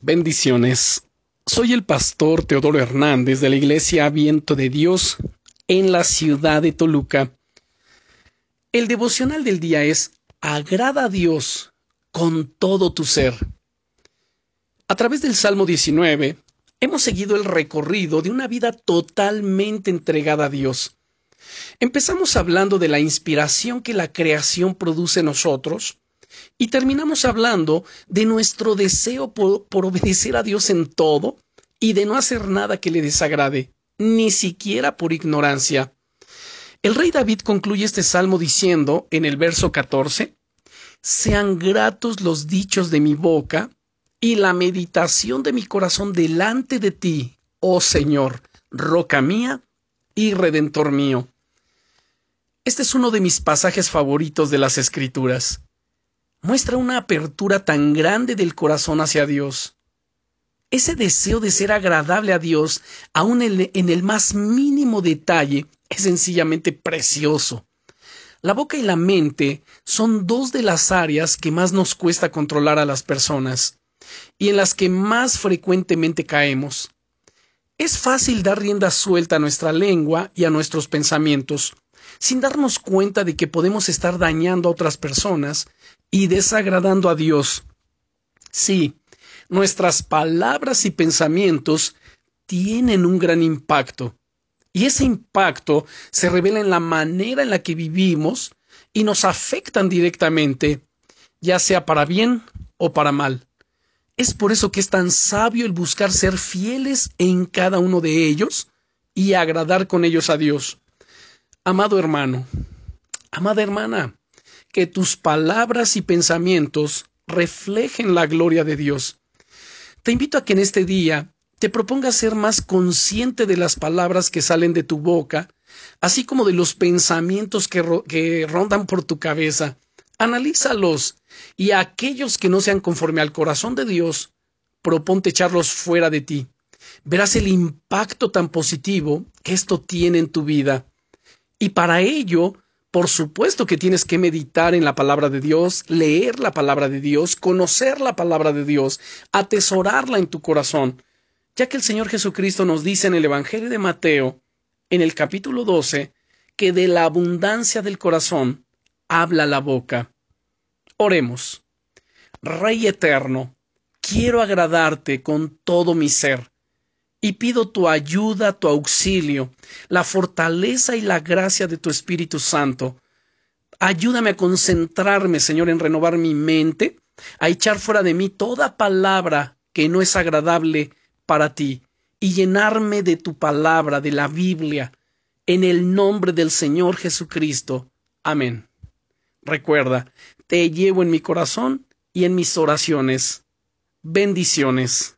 Bendiciones. Soy el pastor Teodoro Hernández de la Iglesia Viento de Dios en la ciudad de Toluca. El devocional del día es Agrada a Dios con todo tu ser. A través del Salmo 19 hemos seguido el recorrido de una vida totalmente entregada a Dios. Empezamos hablando de la inspiración que la creación produce en nosotros, y terminamos hablando de nuestro deseo por, obedecer a Dios en todo y de no hacer nada que le desagrade, ni siquiera por ignorancia. El rey David concluye este salmo diciendo en el verso 14, Sean gratos los dichos de mi boca y la meditación de mi corazón delante de ti, oh Señor, roca mía y redentor mío. Este es uno de mis pasajes favoritos de las Escrituras muestra una apertura tan grande del corazón hacia Dios. Ese deseo de ser agradable a Dios, aun en el más mínimo detalle, es sencillamente precioso. La boca y la mente son dos de las áreas que más nos cuesta controlar a las personas y en las que más frecuentemente caemos. Es fácil dar rienda suelta a nuestra lengua y a nuestros pensamientos, sin darnos cuenta de que podemos estar dañando a otras personas y desagradando a Dios. Sí, nuestras palabras y pensamientos tienen un gran impacto. Y ese impacto se revela en la manera en la que vivimos y nos afectan directamente, ya sea para bien o para mal. Es por eso que es tan sabio el buscar ser fieles en cada uno de ellos y agradar con ellos a Dios. Amado hermano, amada hermana, que tus palabras y pensamientos reflejen la gloria de Dios. Te invito a que en este día te propongas ser más consciente de las palabras que salen de tu boca, así como de los pensamientos que, rondan por tu cabeza. Analízalos y a aquellos que no sean conforme al corazón de Dios, proponte echarlos fuera de ti. Verás el impacto tan positivo que esto tiene en tu vida. Y para ello, por supuesto que tienes que meditar en la palabra de Dios, leer la palabra de Dios, conocer la palabra de Dios, atesorarla en tu corazón, ya que el Señor Jesucristo nos dice en el Evangelio de Mateo, en el capítulo 12, que de la abundancia del corazón habla la boca. Oremos. Rey eterno, quiero agradarte con todo mi ser y pido tu ayuda, tu auxilio, la fortaleza y la gracia de tu Espíritu Santo. Ayúdame a concentrarme, Señor, en renovar mi mente, a echar fuera de mí toda palabra que no es agradable para ti, y llenarme de tu palabra, de la Biblia, en el nombre del Señor Jesucristo. Amén. Recuerda, te llevo en mi corazón y en mis oraciones. Bendiciones.